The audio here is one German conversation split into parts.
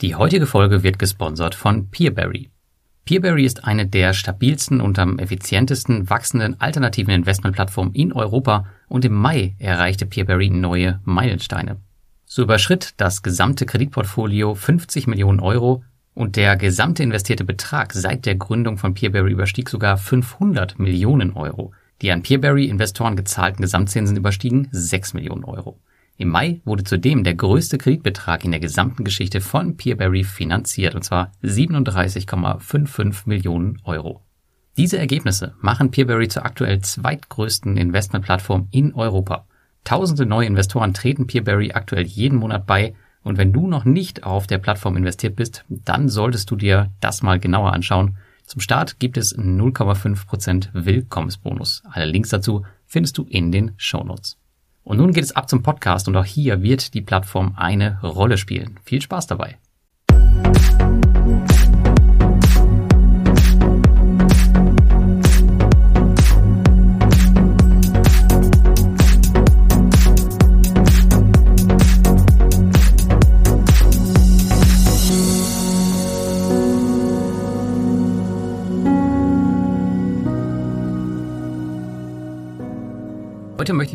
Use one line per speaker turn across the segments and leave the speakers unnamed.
Die heutige Folge wird gesponsert von Peerberry. Peerberry ist eine der stabilsten und am effizientesten wachsenden alternativen Investmentplattformen in Europa und im Mai erreichte Peerberry neue Meilensteine. So überschritt das gesamte Kreditportfolio 50 Millionen Euro und der gesamte investierte Betrag seit der Gründung von Peerberry überstieg sogar 500 Millionen Euro. Die an Peerberry-Investoren gezahlten Gesamtzinsen überstiegen 6 Millionen Euro. Im Mai wurde zudem der größte Kreditbetrag in der gesamten Geschichte von Peerberry finanziert, und zwar 37,55 Millionen Euro. Diese Ergebnisse machen Peerberry zur aktuell zweitgrößten Investmentplattform in Europa. Tausende neue Investoren treten Peerberry aktuell jeden Monat bei und wenn du noch nicht auf der Plattform investiert bist, dann solltest du dir das mal genauer anschauen. Zum Start gibt es 0,5% Willkommensbonus. Alle Links dazu findest du in den Shownotes. Und nun geht es ab zum Podcast und auch hier wird die Plattform eine Rolle spielen. Viel Spaß dabei.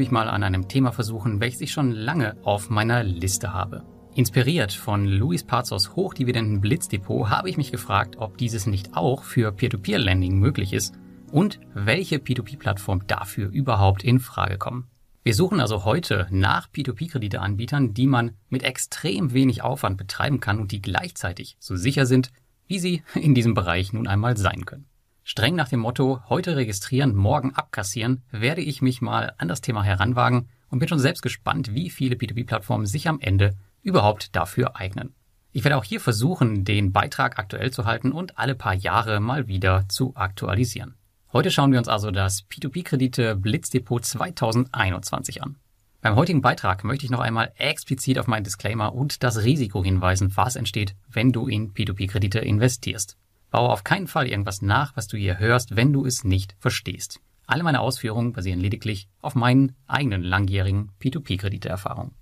Mich mal an einem Thema versuchen, welches ich schon lange auf meiner Liste habe. Inspiriert von Luis Pazos hochdividenden Blitzdepot habe ich mich gefragt, ob dieses nicht auch für Peer-to-Peer-Lending möglich ist und welche P2P-Plattformen dafür überhaupt in Frage kommen. Wir suchen also heute nach P2P-Krediteanbietern, die man mit extrem wenig Aufwand betreiben kann und die gleichzeitig so sicher sind, wie sie in diesem Bereich nun einmal sein können. Streng nach dem Motto, heute registrieren, morgen abkassieren, werde ich mich mal an das Thema heranwagen und bin schon selbst gespannt, wie viele P2P-Plattformen sich am Ende überhaupt dafür eignen. Ich werde auch hier versuchen, den Beitrag aktuell zu halten und alle paar Jahre mal wieder zu aktualisieren. Heute schauen wir uns also das P2P-Kredite Blitzdepot 2021 an. Beim heutigen Beitrag möchte ich noch einmal explizit auf meinen Disclaimer und das Risiko hinweisen, was entsteht, wenn du in P2P-Kredite investierst. Baue auf keinen Fall irgendwas nach, was du hier hörst, wenn du es nicht verstehst. Alle meine Ausführungen basieren lediglich auf meinen eigenen langjährigen P2P-Krediteerfahrungen.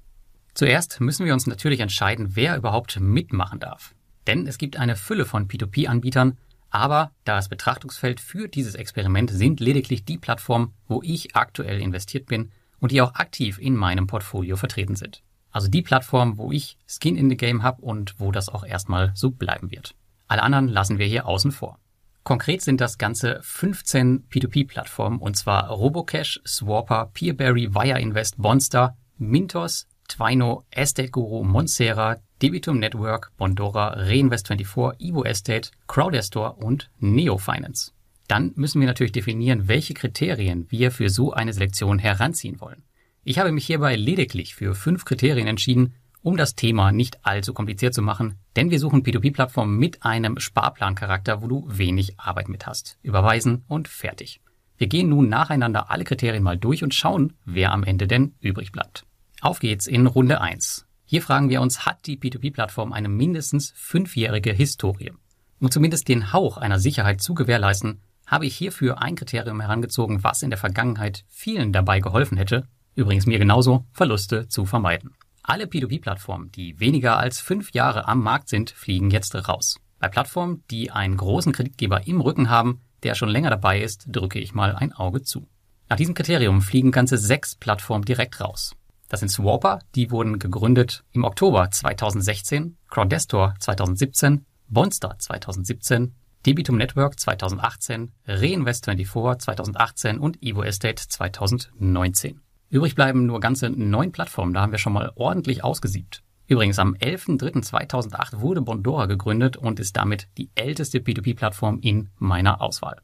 Zuerst müssen wir uns natürlich entscheiden, wer überhaupt mitmachen darf. Denn es gibt eine Fülle von P2P-Anbietern, aber das Betrachtungsfeld für dieses Experiment sind lediglich die Plattformen, wo ich aktuell investiert bin und die auch aktiv in meinem Portfolio vertreten sind. Also die Plattform, wo ich Skin in the Game habe und wo das auch erstmal so bleiben wird. Alle anderen lassen wir hier außen vor. Konkret sind das Ganze 15 P2P-Plattformen und zwar Robocash, Swapper, Peerberry, Wire Invest, Bonster, Mintos, Twino, Estate Guru, Monsera, Debitum Network, Bondora, Reinvest24, Evo Estate, Crowdestor und Neo Finance. Dann müssen wir natürlich definieren, welche Kriterien wir für so eine Selektion heranziehen wollen. Ich habe mich hierbei lediglich für fünf Kriterien entschieden, um das Thema nicht allzu kompliziert zu machen, denn wir suchen P2P-Plattformen mit einem Sparplancharakter, wo du wenig Arbeit mit hast. Überweisen und fertig. Wir gehen nun nacheinander alle Kriterien mal durch und schauen, wer am Ende denn übrig bleibt. Auf geht's in Runde 1. Hier fragen wir uns, hat die P2P-Plattform eine mindestens fünfjährige Historie? Um zumindest den Hauch einer Sicherheit zu gewährleisten, habe ich hierfür ein Kriterium herangezogen, was in der Vergangenheit vielen dabei geholfen hätte, übrigens mir genauso, Verluste zu vermeiden. Alle P2P-Plattformen, die weniger als fünf Jahre am Markt sind, fliegen jetzt raus. Bei Plattformen, die einen großen Kreditgeber im Rücken haben, der schon länger dabei ist, drücke ich mal ein Auge zu. Nach diesem Kriterium fliegen ganze sechs Plattformen direkt raus. Das sind Swapper, die wurden gegründet im Oktober 2016, Crowdestor 2017, Bonster 2017, Debitum Network 2018, Reinvest24 2018 und Evo Estate 2019. Übrig bleiben nur ganze neun Plattformen, da haben wir schon mal ordentlich ausgesiebt. Übrigens, am 11.03.2008 wurde Bondora gegründet und ist damit die älteste P2P-Plattform in meiner Auswahl.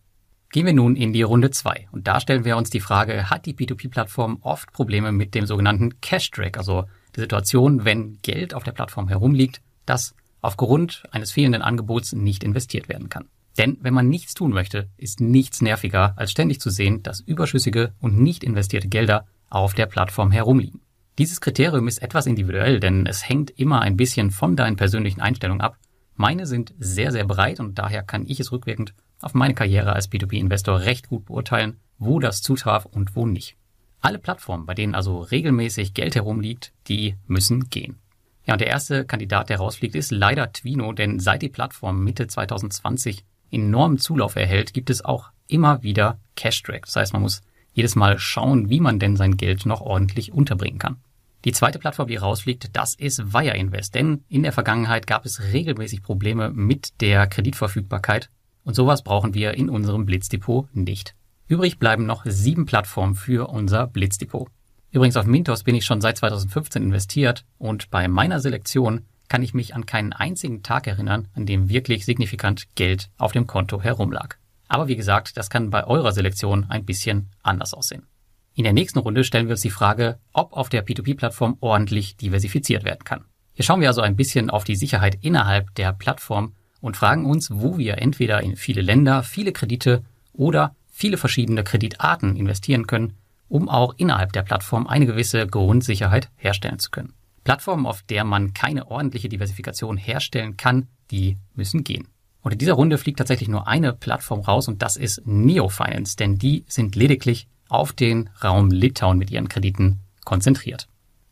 Gehen wir nun in die Runde 2 und da stellen wir uns die Frage, hat die P2P-Plattform oft Probleme mit dem sogenannten Cash-Drag, also die Situation, wenn Geld auf der Plattform herumliegt, das aufgrund eines fehlenden Angebots nicht investiert werden kann. Denn wenn man nichts tun möchte, ist nichts nerviger, als ständig zu sehen, dass überschüssige und nicht investierte Gelder auf der Plattform herumliegen. Dieses Kriterium ist etwas individuell, denn es hängt immer ein bisschen von deinen persönlichen Einstellungen ab. Meine sind sehr, sehr breit und daher kann ich es rückwirkend auf meine Karriere als B2B-Investor recht gut beurteilen, wo das zutraf und wo nicht. Alle Plattformen, bei denen also regelmäßig Geld herumliegt, die müssen gehen. Ja, und der erste Kandidat, der rausfliegt, ist leider Twino, denn seit die Plattform Mitte 2020 enormen Zulauf erhält, gibt es auch immer wieder Cash-Track. Das heißt, man muss jedes Mal schauen, wie man denn sein Geld noch ordentlich unterbringen kann. Die zweite Plattform, die rausfliegt, das ist Wire Invest, denn in der Vergangenheit gab es regelmäßig Probleme mit der Kreditverfügbarkeit und sowas brauchen wir in unserem Blitzdepot nicht. Übrig bleiben noch sieben Plattformen für unser Blitzdepot. Übrigens auf Mintos bin ich schon seit 2015 investiert und bei meiner Selektion kann ich mich an keinen einzigen Tag erinnern, an dem wirklich signifikant Geld auf dem Konto herumlag. Aber wie gesagt, das kann bei eurer Selektion ein bisschen anders aussehen. In der nächsten Runde stellen wir uns die Frage, ob auf der P2P-Plattform ordentlich diversifiziert werden kann. Hier schauen wir also ein bisschen auf die Sicherheit innerhalb der Plattform und fragen uns, wo wir entweder in viele Länder, viele Kredite oder viele verschiedene Kreditarten investieren können, um auch innerhalb der Plattform eine gewisse Grundsicherheit herstellen zu können. Plattformen, auf der man keine ordentliche Diversifikation herstellen kann, die müssen gehen. Und in dieser Runde fliegt tatsächlich nur eine Plattform raus und das ist Neofinance, denn die sind lediglich auf den Raum Litauen mit ihren Krediten konzentriert.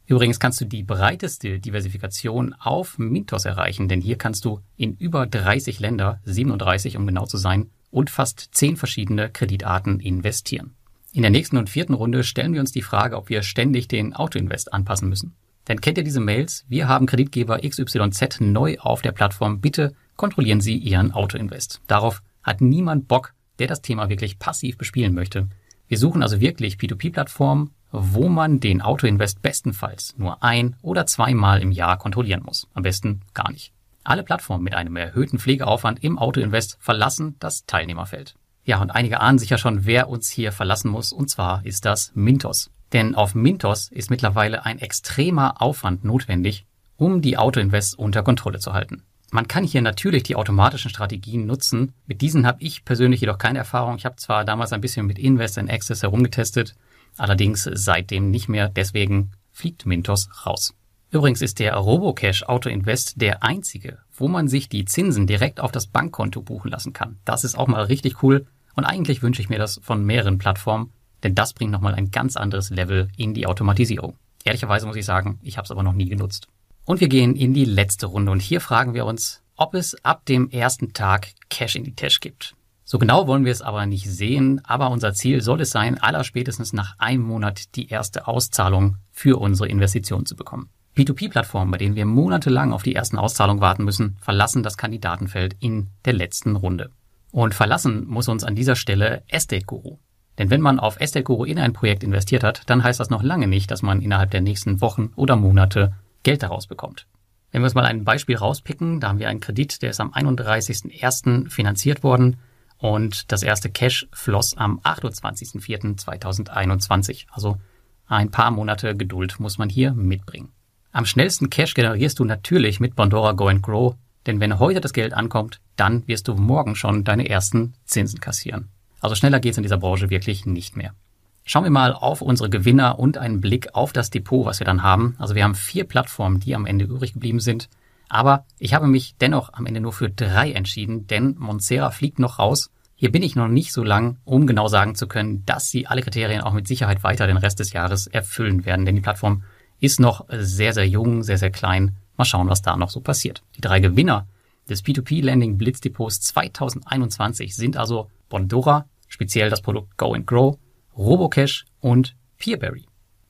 Übrigens kannst du die breiteste Diversifikation auf Mintos erreichen, denn hier kannst du in über 30 Länder, 37 um genau zu sein, und fast 10 verschiedene Kreditarten investieren. In der nächsten und vierten Runde stellen wir uns die Frage, ob wir ständig den Autoinvest anpassen müssen. Denn kennt ihr diese Mails? Wir haben Kreditgeber XYZ neu auf der Plattform. Bitte kontrollieren Sie Ihren Autoinvest. Darauf hat niemand Bock, der das Thema wirklich passiv bespielen möchte. Wir suchen also wirklich P2P-Plattformen, wo man den Autoinvest bestenfalls nur ein oder zweimal im Jahr kontrollieren muss. Am besten gar nicht. Alle Plattformen mit einem erhöhten Pflegeaufwand im Autoinvest verlassen das Teilnehmerfeld. Ja, und einige ahnen sicher schon, wer uns hier verlassen muss, und zwar ist das Mintos. Denn auf Mintos ist mittlerweile ein extremer Aufwand notwendig, um die Autoinvest unter Kontrolle zu halten. Man kann hier natürlich die automatischen Strategien nutzen. Mit diesen habe ich persönlich jedoch keine Erfahrung. Ich habe zwar damals ein bisschen mit Invest and Access herumgetestet, allerdings seitdem nicht mehr. Deswegen fliegt Mintos raus. Übrigens ist der Robocash Auto Invest der einzige, wo man sich die Zinsen direkt auf das Bankkonto buchen lassen kann. Das ist auch mal richtig cool und eigentlich wünsche ich mir das von mehreren Plattformen, denn das bringt nochmal ein ganz anderes Level in die Automatisierung. Ehrlicherweise muss ich sagen, ich habe es aber noch nie genutzt. Und wir gehen in die letzte Runde und hier fragen wir uns, ob es ab dem ersten Tag Cash in die Tasche gibt. So genau wollen wir es aber nicht sehen, aber unser Ziel soll es sein, allerspätestens nach einem Monat die erste Auszahlung für unsere Investition zu bekommen. P2P-Plattformen, bei denen wir monatelang auf die ersten Auszahlungen warten müssen, verlassen das Kandidatenfeld in der letzten Runde. Und verlassen muss uns an dieser Stelle Estate Guru. Denn wenn man auf Estate Guru in ein Projekt investiert hat, dann heißt das noch lange nicht, dass man innerhalb der nächsten Wochen oder Monate Geld daraus bekommt. Wenn wir uns mal ein Beispiel rauspicken, da haben wir einen Kredit, der ist am 31.01. finanziert worden und das erste Cash floss am 28.04.2021. Also ein paar Monate Geduld muss man hier mitbringen. Am schnellsten Cash generierst du natürlich mit Bondora Go and Grow, denn wenn heute das Geld ankommt, dann wirst du morgen schon deine ersten Zinsen kassieren. Also schneller geht's in dieser Branche wirklich nicht mehr. Schauen wir mal auf unsere Gewinner und einen Blick auf das Depot, was wir dann haben. Also wir haben vier Plattformen, die am Ende übrig geblieben sind. Aber ich habe mich dennoch am Ende nur für drei entschieden, denn Monsera fliegt noch raus. Hier bin ich noch nicht so lang, um genau sagen zu können, dass sie alle Kriterien auch mit Sicherheit weiter den Rest des Jahres erfüllen werden, denn die Plattform ist noch sehr, sehr jung, sehr, sehr klein. Mal schauen, was da noch so passiert. Die drei Gewinner des P2P-Landing Blitzdepots 2021 sind also Bondora, speziell das Produkt Go and Grow, Robocash und Peerberry.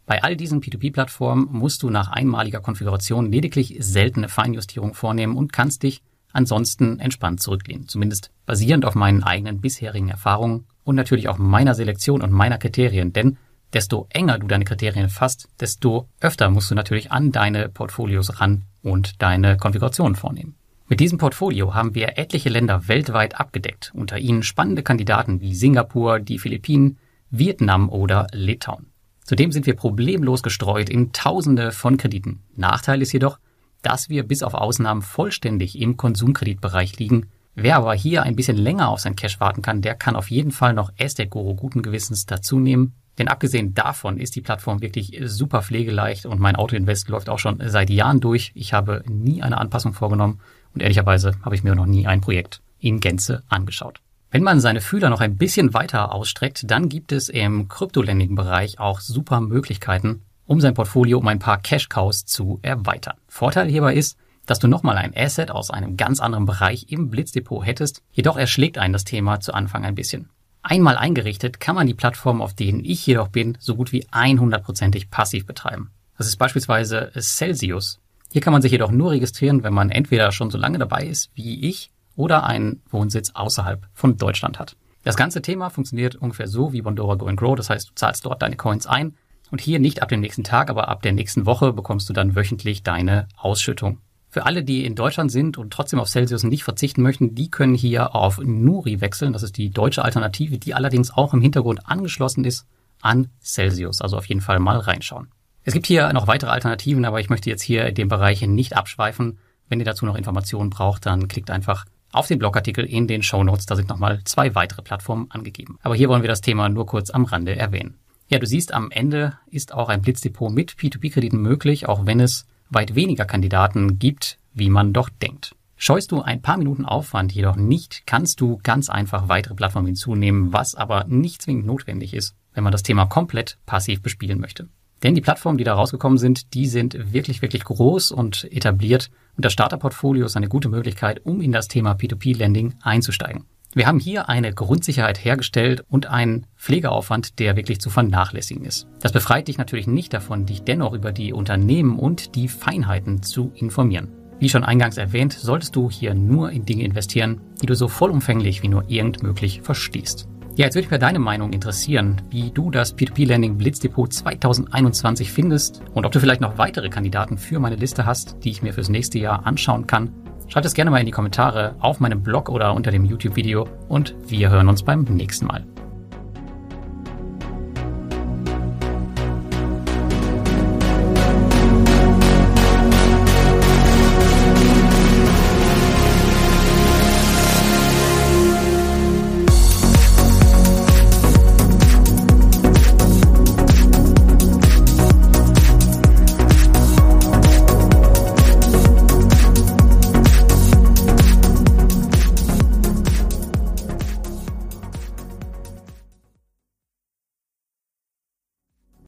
Bei all diesen P2P-Plattformen musst du nach einmaliger Konfiguration lediglich seltene Feinjustierungen vornehmen und kannst dich ansonsten entspannt zurücklehnen. Zumindest basierend auf meinen eigenen bisherigen Erfahrungen und natürlich auch meiner Selektion und meiner Kriterien. Denn desto enger du deine Kriterien fasst, desto öfter musst du natürlich an deine Portfolios ran und deine Konfigurationen vornehmen. Mit diesem Portfolio haben wir etliche Länder weltweit abgedeckt, unter ihnen spannende Kandidaten wie Singapur, die Philippinen, Vietnam oder Litauen. Zudem sind wir problemlos gestreut in Tausende von Krediten. Nachteil ist jedoch, dass wir bis auf Ausnahmen vollständig im Konsumkreditbereich liegen. Wer aber hier ein bisschen länger auf sein Cash warten kann, der kann auf jeden Fall noch Estate Guru guten Gewissens dazu nehmen. Denn abgesehen davon ist die Plattform wirklich super pflegeleicht und mein Autoinvest läuft auch schon seit Jahren durch. Ich habe nie eine Anpassung vorgenommen und ehrlicherweise habe ich mir noch nie ein Projekt in Gänze angeschaut. Wenn man seine Fühler noch ein bisschen weiter ausstreckt, dann gibt es im Kryptolending-Bereich auch super Möglichkeiten, um sein Portfolio um ein paar Cash-Cows zu erweitern. Vorteil hierbei ist, dass du nochmal ein Asset aus einem ganz anderen Bereich im Blitzdepot hättest, jedoch erschlägt einen das Thema zu Anfang ein bisschen. Einmal eingerichtet kann man die Plattform, auf denen ich jedoch bin, so gut wie 100%ig passiv betreiben. Das ist beispielsweise Celsius. Hier kann man sich jedoch nur registrieren, wenn man entweder schon so lange dabei ist wie ich oder einen Wohnsitz außerhalb von Deutschland hat. Das ganze Thema funktioniert ungefähr so wie Bondora Go and Grow. Das heißt, du zahlst dort deine Coins ein und hier nicht ab dem nächsten Tag, aber ab der nächsten Woche bekommst du dann wöchentlich deine Ausschüttung. Für alle, die in Deutschland sind und trotzdem auf Celsius nicht verzichten möchten, die können hier auf Nuri wechseln. Das ist die deutsche Alternative, die allerdings auch im Hintergrund angeschlossen ist an Celsius. Also auf jeden Fall mal reinschauen. Es gibt hier noch weitere Alternativen, aber ich möchte jetzt hier in dem Bereich nicht abschweifen. Wenn ihr dazu noch Informationen braucht, dann klickt einfach auf den Blogartikel in den Show Notes. Da sind nochmal zwei weitere Plattformen angegeben. Aber hier wollen wir das Thema nur kurz am Rande erwähnen. Ja, du siehst, am Ende ist auch ein Blitzdepot mit P2P-Krediten möglich, auch wenn es weit weniger Kandidaten gibt, wie man doch denkt. Scheust du ein paar Minuten Aufwand jedoch nicht, kannst du ganz einfach weitere Plattformen hinzunehmen, was aber nicht zwingend notwendig ist, wenn man das Thema komplett passiv bespielen möchte. Denn die Plattformen, die da rausgekommen sind, die sind wirklich, wirklich groß und etabliert und das Starterportfolio ist eine gute Möglichkeit, um in das Thema P2P-Lending einzusteigen. Wir haben hier eine Grundsicherheit hergestellt und einen Pflegeaufwand, der wirklich zu vernachlässigen ist. Das befreit dich natürlich nicht davon, dich dennoch über die Unternehmen und die Feinheiten zu informieren. Wie schon eingangs erwähnt, solltest du hier nur in Dinge investieren, die du so vollumfänglich wie nur irgend möglich verstehst. Ja, jetzt würde mich mir deine Meinung interessieren, wie du das P2P-Landing Blitzdepot 2021 findest und ob du vielleicht noch weitere Kandidaten für meine Liste hast, die ich mir fürs nächste Jahr anschauen kann Schreibt es gerne mal in die Kommentare auf meinem Blog oder unter dem YouTube-Video und wir hören uns beim nächsten Mal.